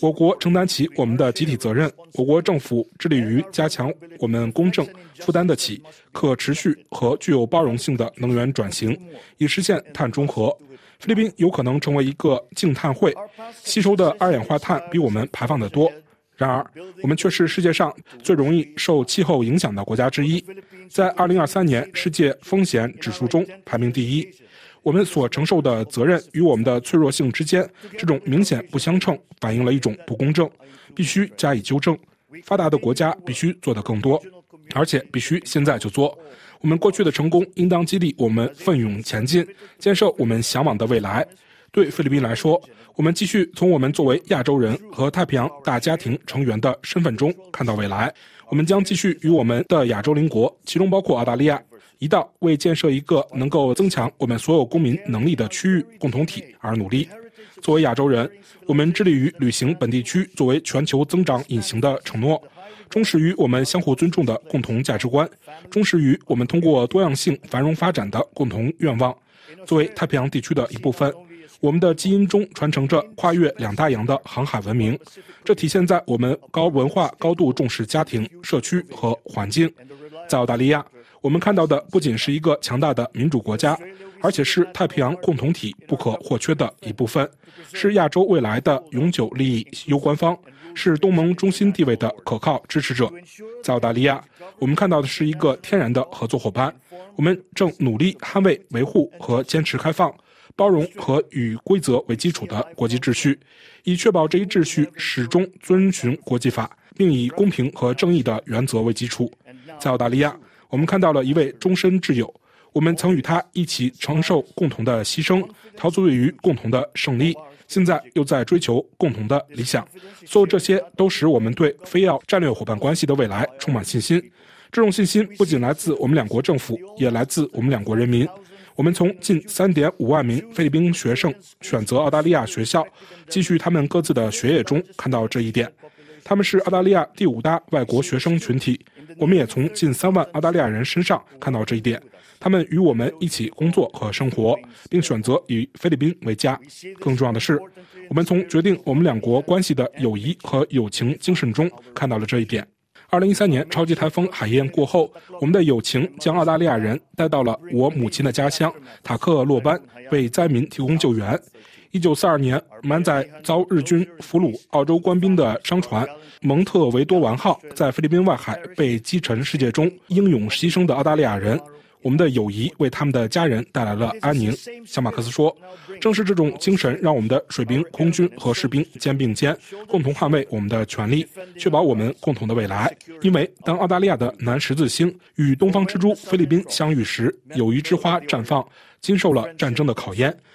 我国承担起我们的集体责任。我国政府致力于加强我们公正、负担得起、可持续和具有包容性的能源转型，以实现碳中和。菲律宾有可能成为一个净碳汇，吸收的二氧化碳比我们排放得多。然而，我们却是世界上最容易受气候影响的国家之一，在2023年世界风险指数中排名第一。我们所承受的责任与我们的脆弱性之间，这种明显不相称，反映了一种不公正，必须加以纠正。发达的国家必须做得更多，而且必须现在就做。我们过去的成功应当激励我们奋勇前进，建设我们向往的未来。对菲律宾来说，我们继续从我们作为亚洲人和太平洋大家庭成员的身份中看到未来。我们将继续与我们的亚洲邻国，其中包括澳大利亚。一道为建设一个能够增强我们所有公民能力的区域共同体而努力。作为亚洲人，我们致力于履行本地区作为全球增长引擎的承诺，忠实于我们相互尊重的共同价值观，忠实于我们通过多样性繁荣发展的共同愿望。作为太平洋地区的一部分，我们的基因中传承着跨越两大洋的航海文明，这体现在我们高文化、高度重视家庭、社区和环境。在澳大利亚。我们看到的不仅是一个强大的民主国家，而且是太平洋共同体不可或缺的一部分，是亚洲未来的永久利益攸关方，是东盟中心地位的可靠支持者。在澳大利亚，我们看到的是一个天然的合作伙伴。我们正努力捍卫、维护和坚持开放、包容和以规则为基础的国际秩序，以确保这一秩序始终遵循国际法，并以公平和正义的原则为基础。在澳大利亚。我们看到了一位终身挚友，我们曾与他一起承受共同的牺牲，陶醉于共同的胜利，现在又在追求共同的理想。所有这些都使我们对菲澳战略伙伴关系的未来充满信心。这种信心不仅来自我们两国政府，也来自我们两国人民。我们从近三点五万名菲律宾学生选择澳大利亚学校，继续他们各自的学业中看到这一点。他们是澳大利亚第五大外国学生群体。我们也从近三万澳大利亚人身上看到这一点，他们与我们一起工作和生活，并选择以菲律宾为家。更重要的是，我们从决定我们两国关系的友谊和友情精神中看到了这一点。二零一三年超级台风海燕过后，我们的友情将澳大利亚人带到了我母亲的家乡塔克洛班，为灾民提供救援。一九四二年，满载遭日军俘虏澳洲官兵的商船蒙特维多丸号在菲律宾外海被击沉世界中英勇牺牲的澳大利亚人。我们的友谊为他们的家人带来了安宁，小马克思说：“正是这种精神，让我们的水兵、空军和士兵肩并肩，共同捍卫我们的权利，确保我们共同的未来。因为当澳大利亚的南十字星与东方之珠菲律宾相遇时，友谊之花绽放，经受了战争的考验。”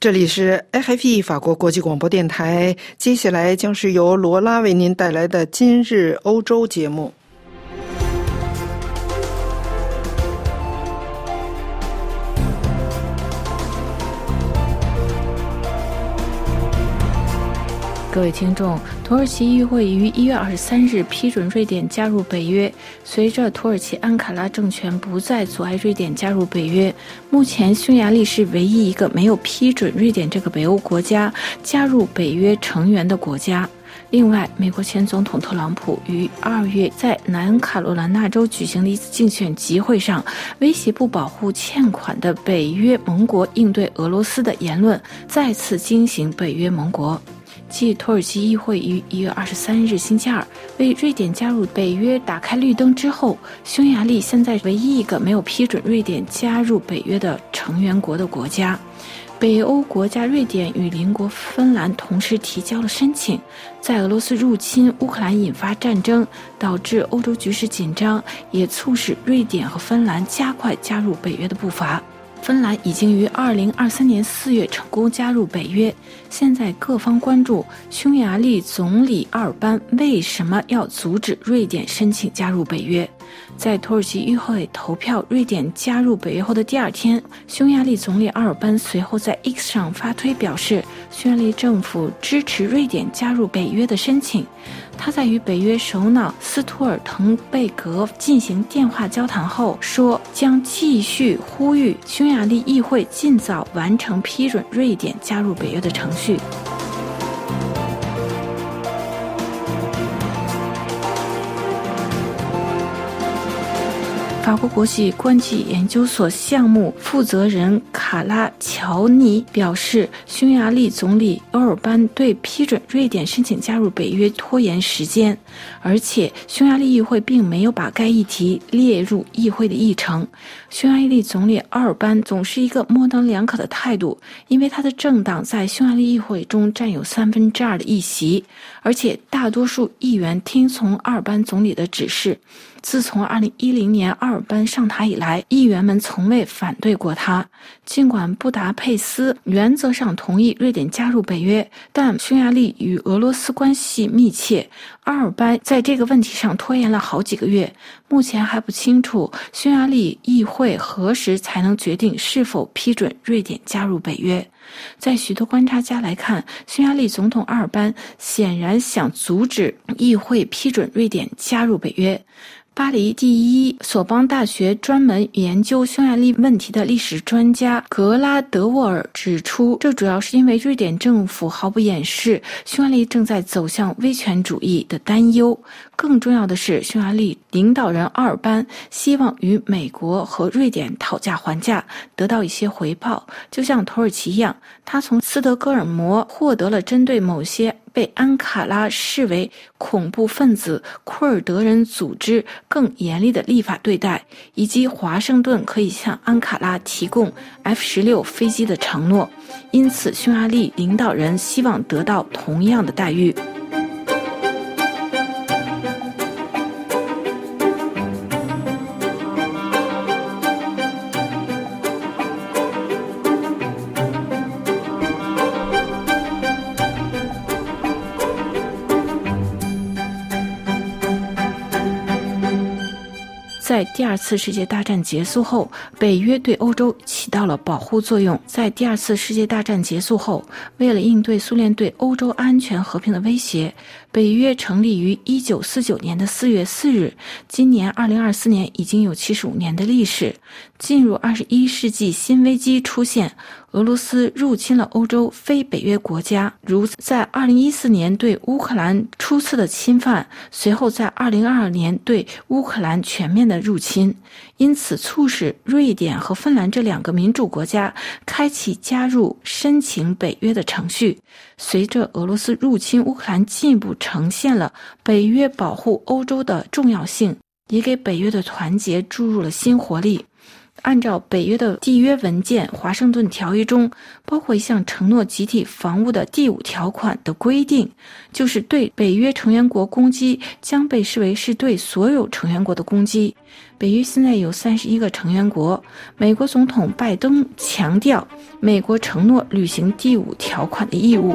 这里是 RFI 法国国际广播电台，接下来将是由罗拉为您带来的《今日欧洲》节目。各位听众，土耳其议会于一月二十三日批准瑞典加入北约。随着土耳其安卡拉政权不再阻碍瑞典加入北约，目前匈牙利是唯一一个没有批准瑞典这个北欧国家加入北约成员的国家。另外，美国前总统特朗普于二月在南卡罗来纳州举行的一次竞选集会上，威胁不保护欠款的北约盟国应对俄罗斯的言论，再次惊醒北约盟国。继土耳其议会于一月二十三日星期二为瑞典加入北约打开绿灯之后，匈牙利现在唯一一个没有批准瑞典加入北约的成员国的国家。北欧国家瑞典与邻国芬兰同时提交了申请。在俄罗斯入侵乌克兰引发战争，导致欧洲局势紧张，也促使瑞典和芬兰加快加入北约的步伐。芬兰已经于二零二三年四月成功加入北约。现在各方关注匈牙利总理奥尔班为什么要阻止瑞典申请加入北约。在土耳其议会投票瑞典加入北约后的第二天，匈牙利总理阿尔班随后在 X 上发推表示，匈牙利政府支持瑞典加入北约的申请。他在与北约首脑斯图尔滕贝格进行电话交谈后说，将继续呼吁匈牙利议会尽早完成批准瑞典加入北约的程序。法国国际关系研究所项目负责人卡拉乔尼表示，匈牙利总理欧尔班对批准瑞典申请加入北约拖延时间，而且匈牙利议会并没有把该议题列入议会的议程。匈牙利总理欧尔班总是一个模棱两可的态度，因为他的政党在匈牙利议会中占有三分之二的议席，而且大多数议员听从奥尔班总理的指示。自从2010年二班上台以来，议员们从未反对过他。尽管布达佩斯原则上同意瑞典加入北约，但匈牙利与俄罗斯关系密切，阿尔班在这个问题上拖延了好几个月。目前还不清楚匈牙利议会何时才能决定是否批准瑞典加入北约。在许多观察家来看，匈牙利总统阿尔班显然想阻止议会批准瑞典加入北约。巴黎第一索邦大学专门研究匈牙利问题的历史专家格拉德沃尔指出，这主要是因为瑞典政府毫不掩饰匈牙利正在走向威权主义的担忧。更重要的是，匈牙利领导人奥尔班希望与美国和瑞典讨价还价，得到一些回报，就像土耳其一样，他从斯德哥尔摩获得了针对某些。被安卡拉视为恐怖分子库尔德人组织更严厉的立法对待，以及华盛顿可以向安卡拉提供 F 十六飞机的承诺，因此匈牙利领导人希望得到同样的待遇。在第二次世界大战结束后，北约对欧洲起到了保护作用。在第二次世界大战结束后，为了应对苏联对欧洲安全和平的威胁，北约成立于一九四九年的四月四日。今年二零二四年已经有七十五年的历史。进入二十一世纪，新危机出现。俄罗斯入侵了欧洲非北约国家，如在二零一四年对乌克兰初次的侵犯，随后在二零二二年对乌克兰全面的入侵，因此促使瑞典和芬兰这两个民主国家开启加入申请北约的程序。随着俄罗斯入侵乌克兰，进一步呈现了北约保护欧洲的重要性，也给北约的团结注入了新活力。按照北约的缔约文件《华盛顿条约》中，包括一项承诺集体防务的第五条款的规定，就是对北约成员国攻击将被视为是对所有成员国的攻击。北约现在有三十一个成员国。美国总统拜登强调，美国承诺履行第五条款的义务。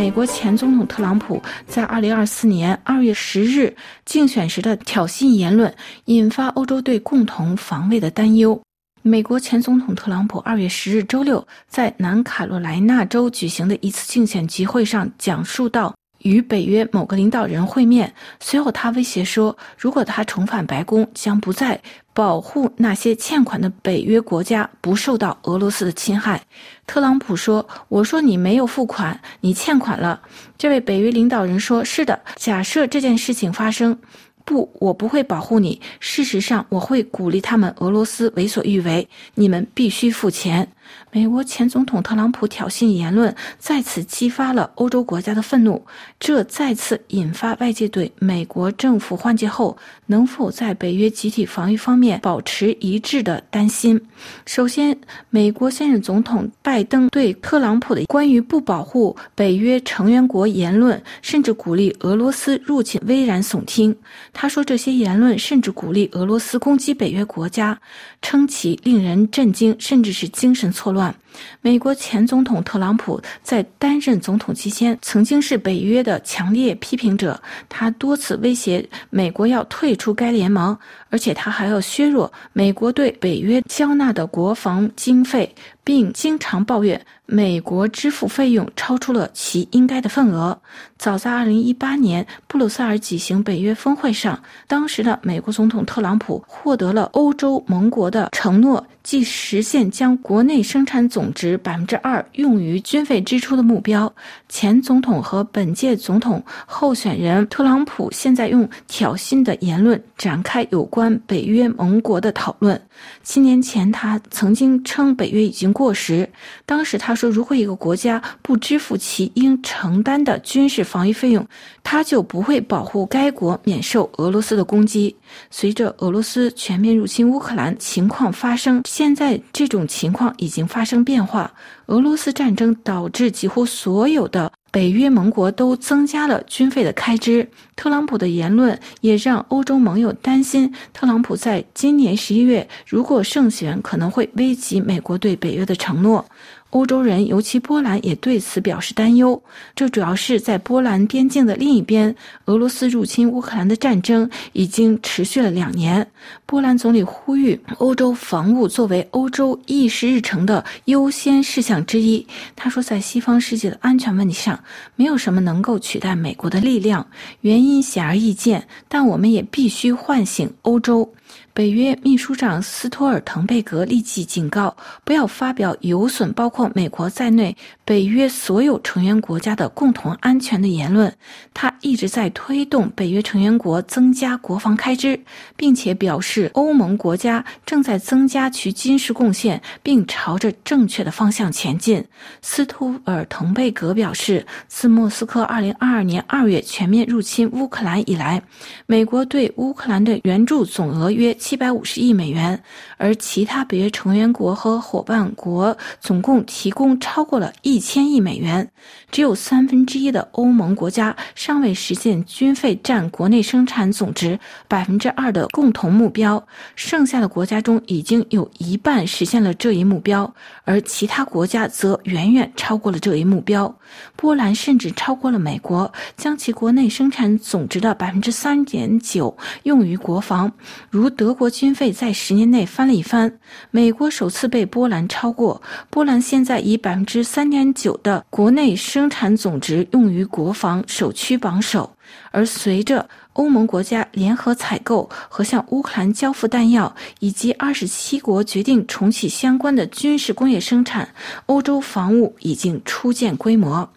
美国前总统特朗普在二零二四年二月十日竞选时的挑衅言论，引发欧洲对共同防卫的担忧。美国前总统特朗普二月十日周六在南卡罗来纳州举行的一次竞选集会上讲述到，与北约某个领导人会面，随后他威胁说，如果他重返白宫，将不再保护那些欠款的北约国家不受到俄罗斯的侵害。特朗普说：“我说你没有付款，你欠款了。”这位北约领导人说：“是的，假设这件事情发生。”不，我不会保护你。事实上，我会鼓励他们俄罗斯为所欲为。你们必须付钱。美国前总统特朗普挑衅言论再次激发了欧洲国家的愤怒，这再次引发外界对美国政府换届后能否在北约集体防御方面保持一致的担心。首先，美国现任总统拜登对特朗普的关于不保护北约成员国言论，甚至鼓励俄罗斯入侵，危言耸听。他说，这些言论甚至鼓励俄罗斯攻击北约国家，称其令人震惊，甚至是精神错乱。美国前总统特朗普在担任总统期间，曾经是北约的强烈批评者。他多次威胁美国要退出该联盟，而且他还要削弱美国对北约交纳的国防经费，并经常抱怨美国支付费用超出了其应该的份额。早在2018年布鲁塞尔举行北约峰会上，当时的美国总统特朗普获得了欧洲盟国的承诺，即实现将国内生产总总值百分之二用于军费支出的目标。前总统和本届总统候选人特朗普现在用挑衅的言论展开有关北约盟国的讨论。七年前，他曾经称北约已经过时。当时他说，如果一个国家不支付其应承担的军事防御费用，他就不会保护该国免受俄罗斯的攻击。随着俄罗斯全面入侵乌克兰情况发生，现在这种情况已经发生变化。俄罗斯战争导致几乎所有的北约盟国都增加了军费的开支。特朗普的言论也让欧洲盟友担心，特朗普在今年十一月如果胜选，可能会危及美国对北约的承诺。欧洲人，尤其波兰，也对此表示担忧。这主要是在波兰边境的另一边，俄罗斯入侵乌克兰的战争已经持续了两年。波兰总理呼吁欧洲防务作为欧洲议事日程的优先事项之一。他说，在西方世界的安全问题上，没有什么能够取代美国的力量。原因显而易见，但我们也必须唤醒欧洲。北约秘书长斯托尔滕贝格立即警告，不要发表有损包括美国在内北约所有成员国家的共同安全的言论。他一直在推动北约成员国增加国防开支，并且表示欧盟国家正在增加其军事贡献，并朝着正确的方向前进。斯托尔滕贝格表示，自莫斯科2022年2月全面入侵乌克兰以来，美国对乌克兰的援助总额约七百五十亿美元，而其他北约成员国和伙伴国总共提供超过了一千亿美元。只有三分之一的欧盟国家尚未为实现军费占国内生产总值百分之二的共同目标。剩下的国家中，已经有一半实现了这一目标，而其他国家则远远超过了这一目标。波兰甚至超过了美国，将其国内生产总值的百分之三点九用于国防。如德国军费在十年内翻了一番，美国首次被波兰超过。波兰现在以百分之三点九的国内生产总值用于国防，首屈榜手。而随着欧盟国家联合采购和向乌克兰交付弹药，以及二十七国决定重启相关的军事工业生产，欧洲防务已经初见规模。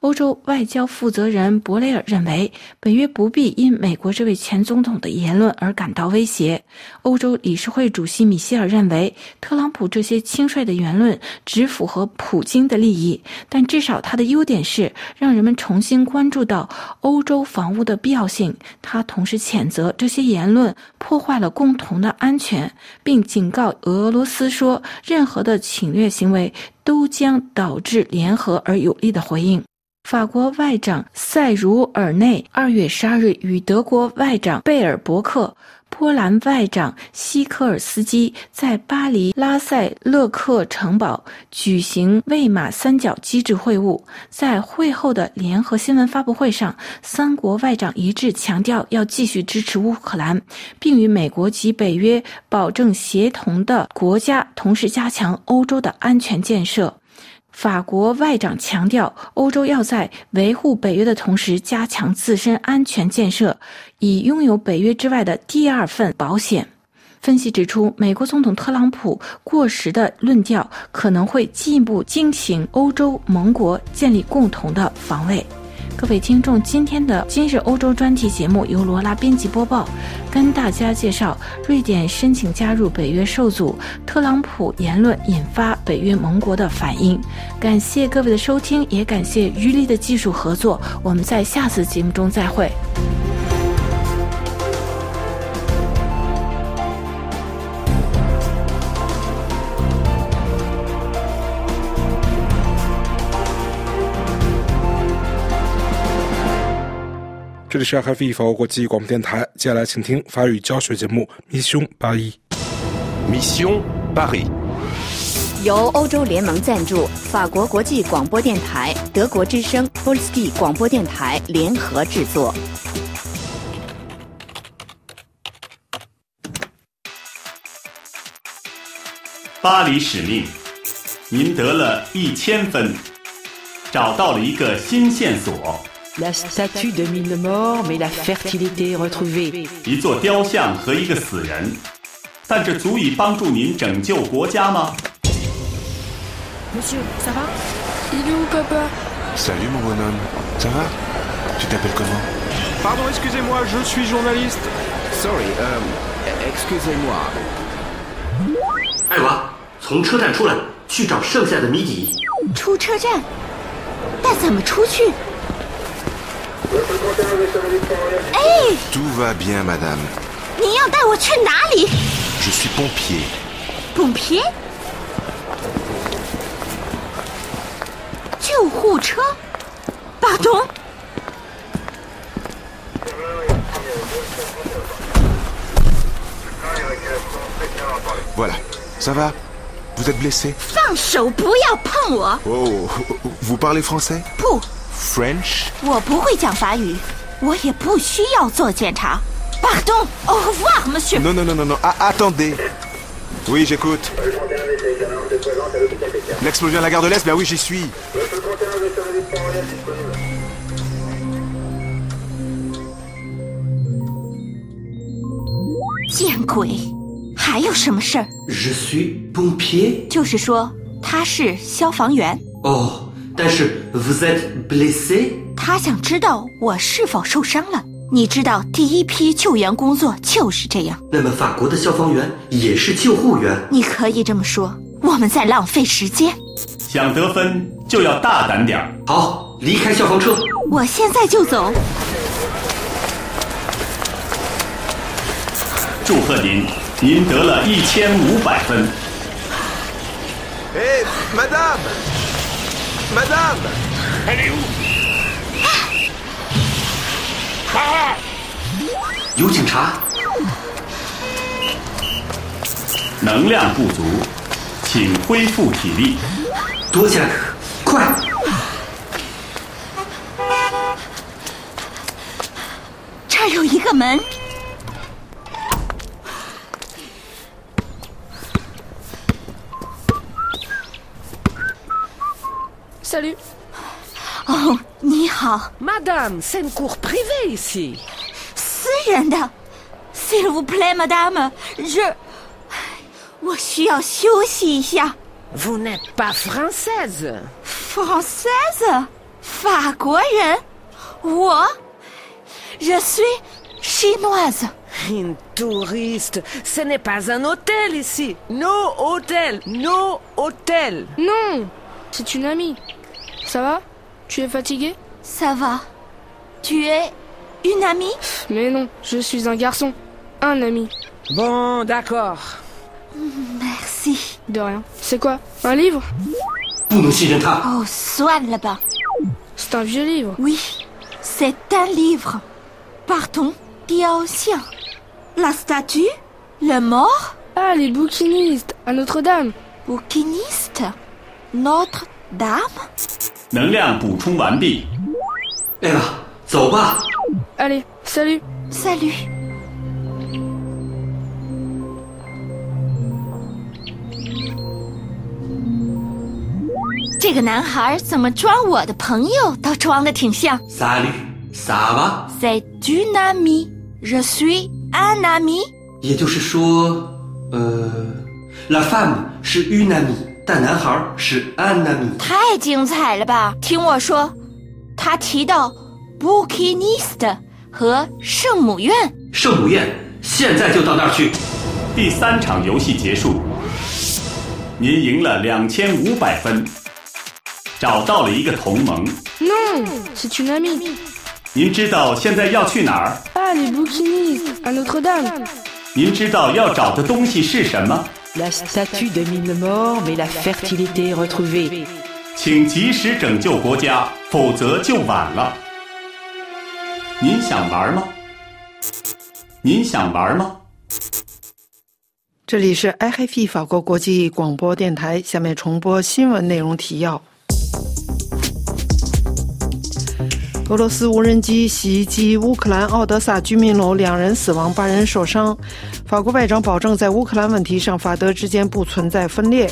欧洲外交负责人博雷尔认为，北约不必因美国这位前总统的言论而感到威胁。欧洲理事会主席米歇尔认为，特朗普这些轻率的言论只符合普京的利益，但至少他的优点是让人们重新关注到欧洲防务的必要性。他同时谴责这些言论破坏了共同的安全，并警告俄罗斯说，任何的侵略行为都将导致联合而有力的回应。法国外长塞茹尔内二月十二日与德国外长贝尔伯克、波兰外长西科尔斯基在巴黎拉塞勒克城堡举行魏玛三角机制会晤。在会后的联合新闻发布会上，三国外长一致强调要继续支持乌克兰，并与美国及北约保证协同的国家同时加强欧洲的安全建设。法国外长强调，欧洲要在维护北约的同时加强自身安全建设，以拥有北约之外的第二份保险。分析指出，美国总统特朗普过时的论调可能会进一步惊醒欧洲盟国建立共同的防卫。各位听众，今天的今日欧洲专题节目由罗拉编辑播报，跟大家介绍瑞典申请加入北约受阻，特朗普言论引发北约盟国的反应。感谢各位的收听，也感谢于力的技术合作。我们在下次节目中再会。这里是 RFI 法国国际广播电台，接下来请听法语教学节目《Mission Paris》。Mission Paris 由欧洲联盟赞助，法国国际广播电台、德国之声、波利斯蒂广播电台联合制作。巴黎使命，您得了一千分，找到了一个新线索。La statue de mille morts, mais la fertilité retrouvée。一座雕像和一个死人，但这足以帮助您拯救国家吗？Monsieur, ça va? Il est où, papa? Salut, mon bonhomme. Ça va? Tu t'appelles comment? Pardon, excusez-moi, je suis journaliste. Sorry, um, excusez-moi. 艾娃，从车站出来，去找剩下的谜底。出车站？但怎么出去？ 哎！Tout va bien, madame。你要带我去哪里？Je suis pompier。pompier？救护车？Pardon？Voilà, ça va? Vous êtes blessé？放手！不要碰我！Oh, vous parlez français？不。French？我不会讲法语，我也不需要做检查。Pardon, au revoir, monsieur. Non, non, non, non, non. Ah, attendez. Oui, j'écoute. L'explosion à la gare de l'Est, ben oui, j'y suis. 见鬼！还有什么事儿？Je suis pompier。就是说他是消防员。哦。Oh. 但是，vous êtes blessé？他想知道我是否受伤了。你知道，第一批救援工作就是这样。那么，法国的消防员也是救护员？你可以这么说。我们在浪费时间。想得分就要大胆点儿。好，离开消防车。我现在就走。祝贺您，您得了一千五百分。哎，Madame。Madame Elle est où 有警察。能量不足，请恢复体力。躲起来，快！这儿有一个门。Madame, c'est une cour privée ici. Signora S'il vous plaît, madame, je... Vous n'êtes pas française. Française? Je? Suis chinoise. Une touriste, ce n'est pas un hôtel ici. No hôtel, no hôtel. Non, c'est une amie. Ça va? Tu es fatiguée? Ça va. Tu es une amie Mais non, je suis un garçon. Un ami. Bon, d'accord. Merci. De rien. C'est quoi Un livre 不能信任他。 Oh, 算了吧。 C'est un vieux livre. Oui, c'est un livre. Partons. 雕像 La statue Le mort Ah, les bouquinistes à Notre-Dame. Bouquiniste Notre-Dame 能量补充完毕。 艾娃，走吧。Allez, salut. Salut. 这个男孩怎么装我的朋友都装的挺像。Salut, ça va? C'est une amie. Je suis un ami. 也就是说，呃，la femme 是 une amie，但男孩是 un ami。太精彩了吧！听我说，他提到 bouquiniste 和圣母院。圣母院，现在就到那儿去。第三场游戏结束，您赢了两千五百分，找到了一个同盟。Non, c'est une amie. 您知道现在要去哪儿？Ah, les bouquinistes à Notre-Dame. 您知道要找的东西是什么？La statue de mine mort, mais la fertilité retrouvée. 请及时拯救国家，否则就晚了。您想玩吗？您想玩吗？这里是 IHF 法国国际广播电台，下面重播新闻内容提要。俄罗斯无人机袭击乌克兰奥德萨居民楼，两人死亡，八人受伤。法国外长保证，在乌克兰问题上，法德之间不存在分裂。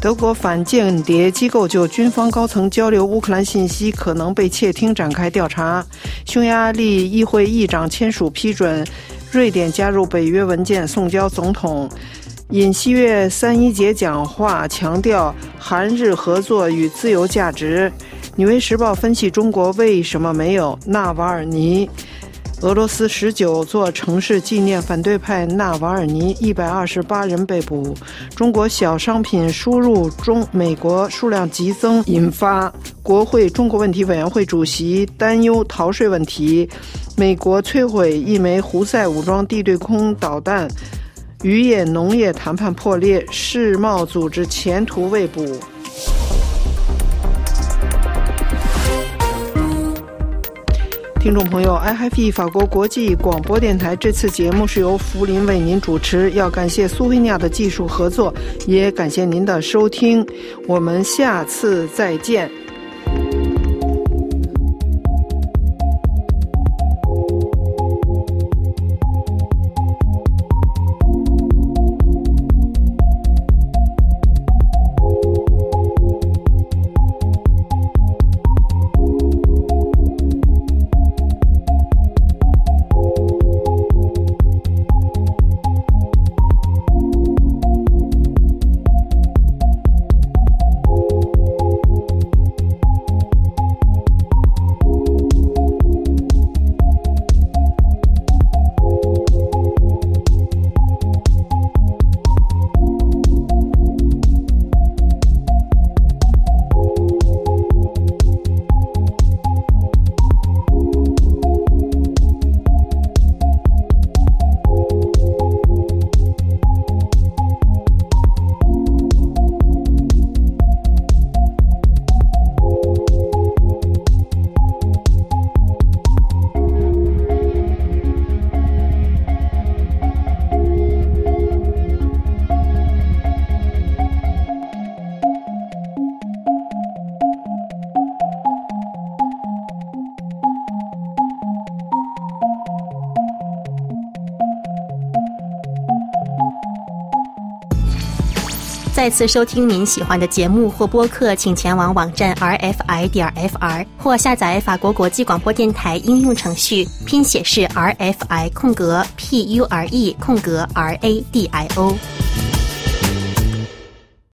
德国反间谍机构就军方高层交流乌克兰信息可能被窃听展开调查。匈牙利议会议长签署批准瑞典加入北约文件，送交总统。尹锡悦三一节讲话强调韩日合作与自由价值。《纽约时报》分析中国为什么没有纳瓦尔尼？俄罗斯十九座城市纪念反对派纳瓦尔尼，一百二十八人被捕。中国小商品输入中美国数量激增，引发国会中国问题委员会主席担忧逃税问题。美国摧毁一枚胡塞武装地对空导弹。渔业农业谈判破裂，世贸组织前途未卜。听众朋友，I h a v e 法国国际广播电台这次节目是由福林为您主持，要感谢苏菲亚的技术合作，也感谢您的收听，我们下次再见。次收听您喜欢的节目或播客，请前往网站 rfi 点 fr 或下载法国国际广播电台应用程序，拼写是 rfi 空格 p u r e 空格 r a d i o。